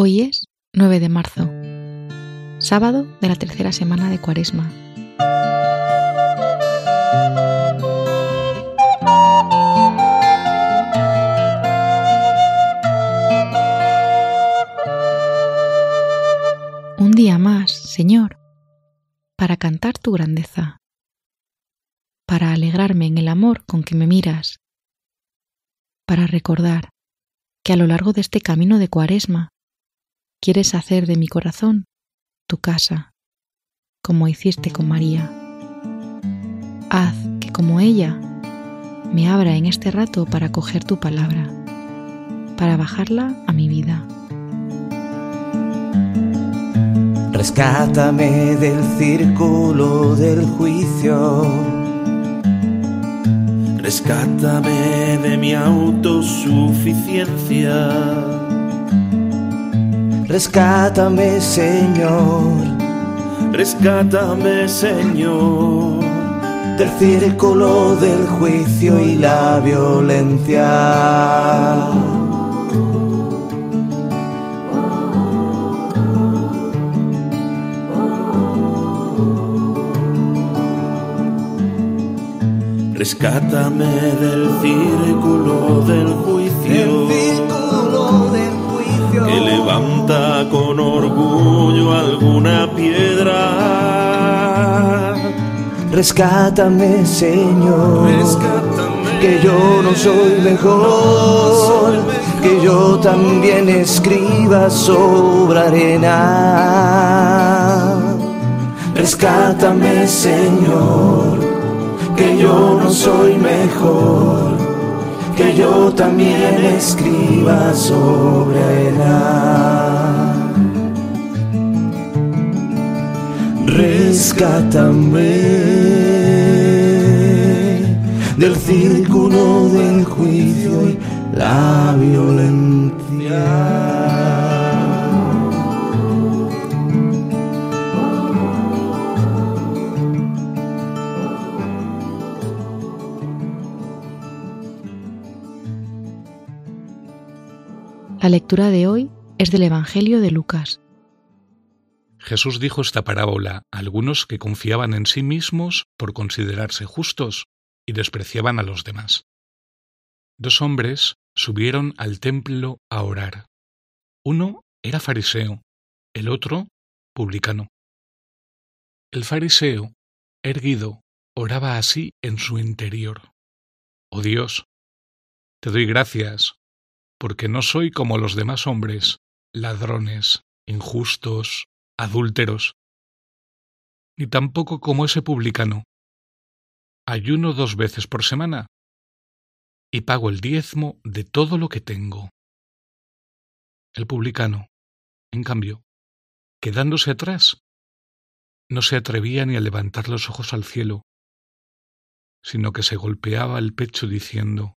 Hoy es 9 de marzo, sábado de la tercera semana de Cuaresma. Un día más, Señor, para cantar tu grandeza, para alegrarme en el amor con que me miras, para recordar que a lo largo de este camino de Cuaresma quieres hacer de mi corazón tu casa, como hiciste con María. Haz que como ella me abra en este rato para coger tu palabra, para bajarla a mi vida. Rescátame del círculo del juicio. Rescátame de mi autosuficiencia Rescátame, Señor. Rescátame, Señor. Del círculo del juicio y la violencia. Rescátame del círculo del juicio que levanta con orgullo alguna piedra. Rescátame, Señor, que yo no soy mejor, que yo también escriba sobre arena. Rescátame, Señor, que yo no soy mejor que yo también escriba sobre arena. Rescátame del círculo del juicio y la violencia. La lectura de hoy es del Evangelio de Lucas. Jesús dijo esta parábola a algunos que confiaban en sí mismos por considerarse justos y despreciaban a los demás. Dos hombres subieron al templo a orar. Uno era fariseo, el otro publicano. El fariseo, erguido, oraba así en su interior. Oh Dios, te doy gracias porque no soy como los demás hombres, ladrones, injustos, adúlteros, ni tampoco como ese publicano. Ayuno dos veces por semana y pago el diezmo de todo lo que tengo. El publicano, en cambio, quedándose atrás, no se atrevía ni a levantar los ojos al cielo, sino que se golpeaba el pecho diciendo,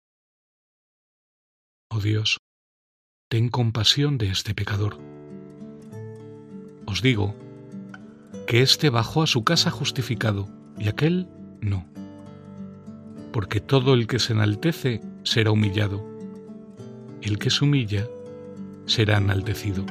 Oh Dios, ten compasión de este pecador. Os digo que éste bajó a su casa justificado y aquel no. Porque todo el que se enaltece será humillado, el que se humilla será enaltecido.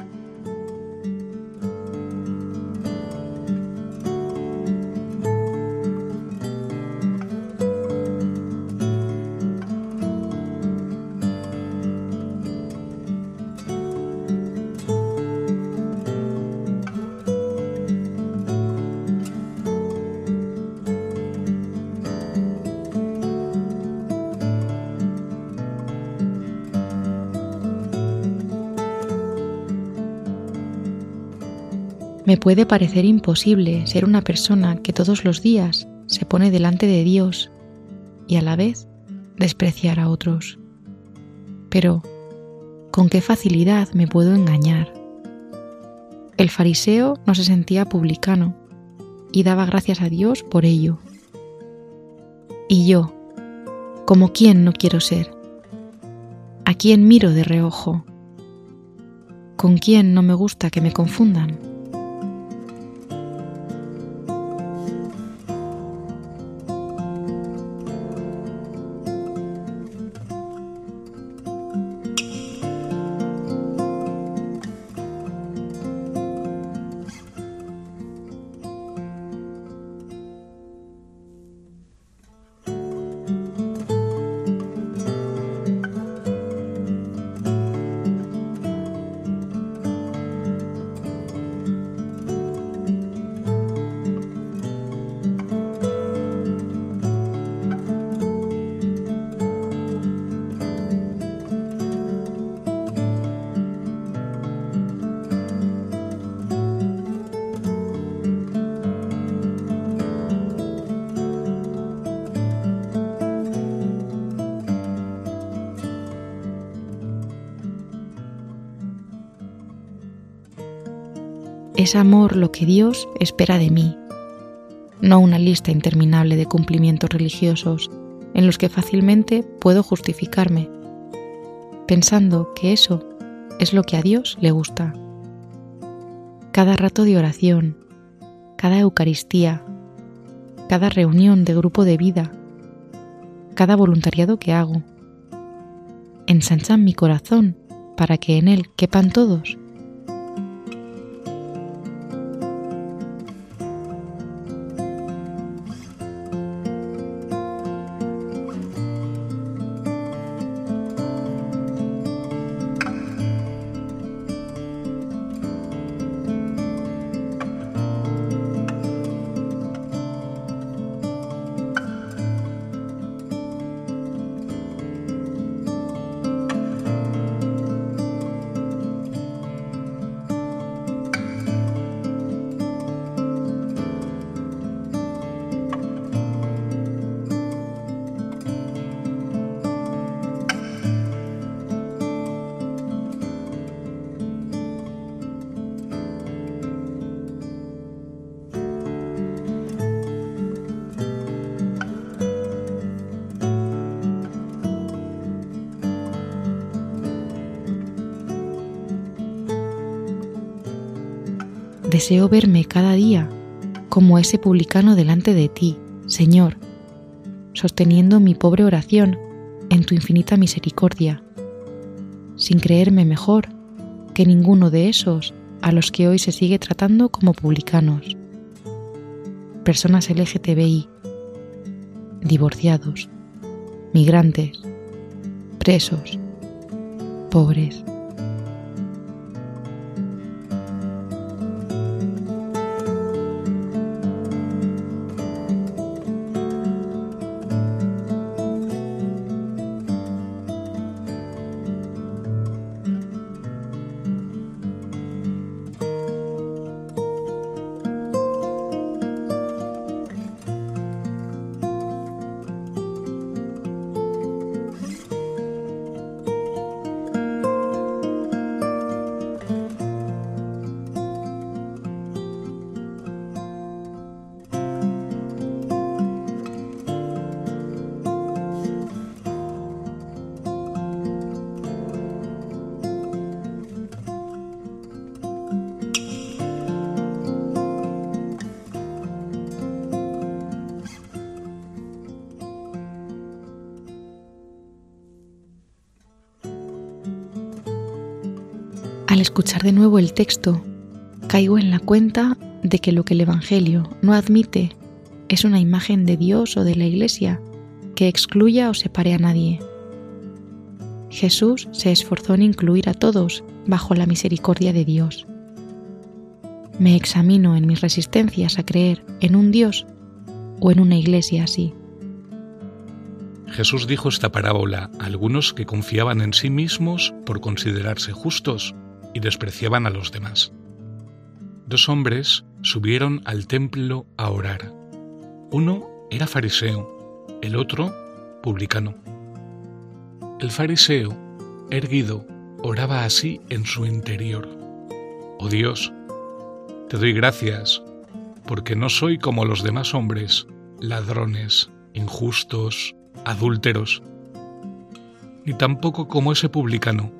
Me puede parecer imposible ser una persona que todos los días se pone delante de Dios y a la vez despreciar a otros. Pero, ¿con qué facilidad me puedo engañar? El fariseo no se sentía publicano y daba gracias a Dios por ello. Y yo, como quién no quiero ser, a quién miro de reojo, con quién no me gusta que me confundan. Es amor lo que Dios espera de mí, no una lista interminable de cumplimientos religiosos en los que fácilmente puedo justificarme, pensando que eso es lo que a Dios le gusta. Cada rato de oración, cada Eucaristía, cada reunión de grupo de vida, cada voluntariado que hago, ensanchan mi corazón para que en él quepan todos Deseo verme cada día como ese publicano delante de ti, Señor, sosteniendo mi pobre oración en tu infinita misericordia, sin creerme mejor que ninguno de esos a los que hoy se sigue tratando como publicanos, personas LGTBI, divorciados, migrantes, presos, pobres. Al escuchar de nuevo el texto, caigo en la cuenta de que lo que el Evangelio no admite es una imagen de Dios o de la Iglesia que excluya o separe a nadie. Jesús se esforzó en incluir a todos bajo la misericordia de Dios. Me examino en mis resistencias a creer en un Dios o en una iglesia así. Jesús dijo esta parábola a algunos que confiaban en sí mismos por considerarse justos y despreciaban a los demás. Dos hombres subieron al templo a orar. Uno era fariseo, el otro publicano. El fariseo, erguido, oraba así en su interior. Oh Dios, te doy gracias, porque no soy como los demás hombres, ladrones, injustos, adúlteros, ni tampoco como ese publicano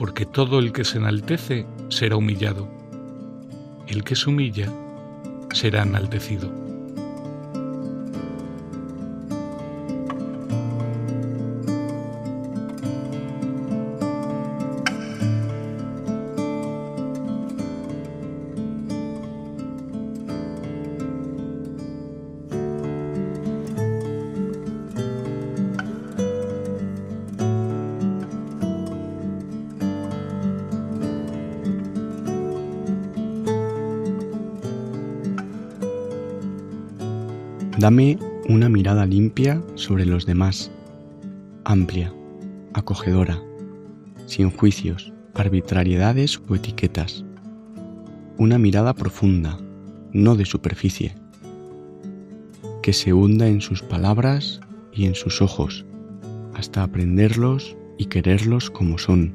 porque todo el que se enaltece será humillado, el que se humilla será enaltecido. Dame una mirada limpia sobre los demás, amplia, acogedora, sin juicios, arbitrariedades o etiquetas. Una mirada profunda, no de superficie, que se hunda en sus palabras y en sus ojos, hasta aprenderlos y quererlos como son.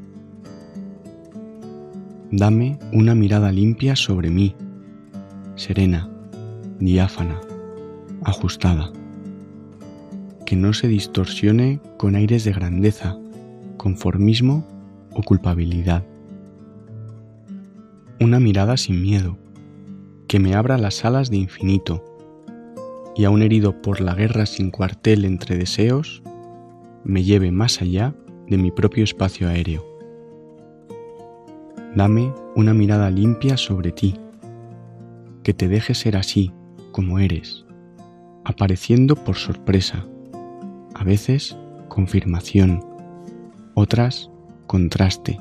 Dame una mirada limpia sobre mí, serena, diáfana, ajustada, que no se distorsione con aires de grandeza, conformismo o culpabilidad. Una mirada sin miedo, que me abra las alas de infinito, y aun herido por la guerra sin cuartel entre deseos, me lleve más allá de mi propio espacio aéreo. Dame una mirada limpia sobre ti, que te deje ser así como eres, apareciendo por sorpresa, a veces confirmación, otras contraste,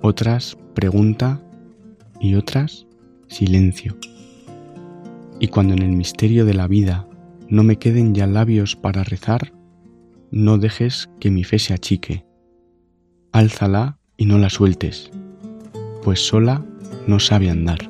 otras pregunta y otras silencio. Y cuando en el misterio de la vida no me queden ya labios para rezar, no dejes que mi fe se achique. Álzala y no la sueltes, pues sola no sabe andar.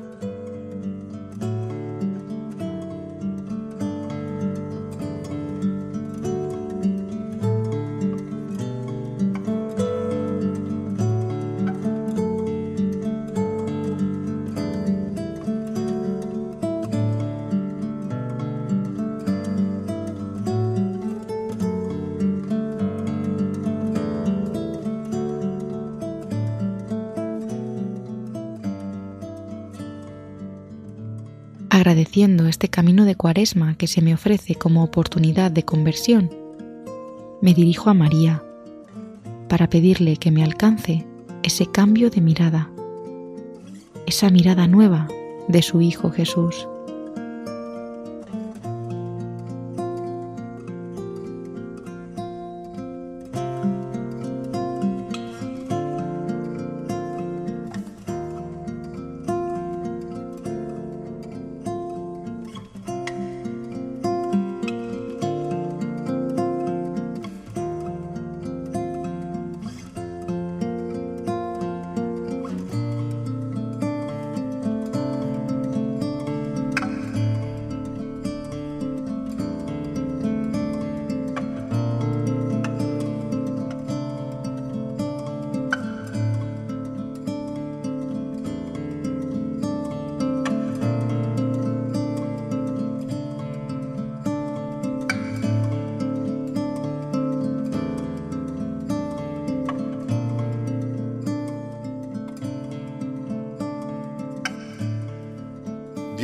Agradeciendo este camino de cuaresma que se me ofrece como oportunidad de conversión, me dirijo a María para pedirle que me alcance ese cambio de mirada, esa mirada nueva de su Hijo Jesús.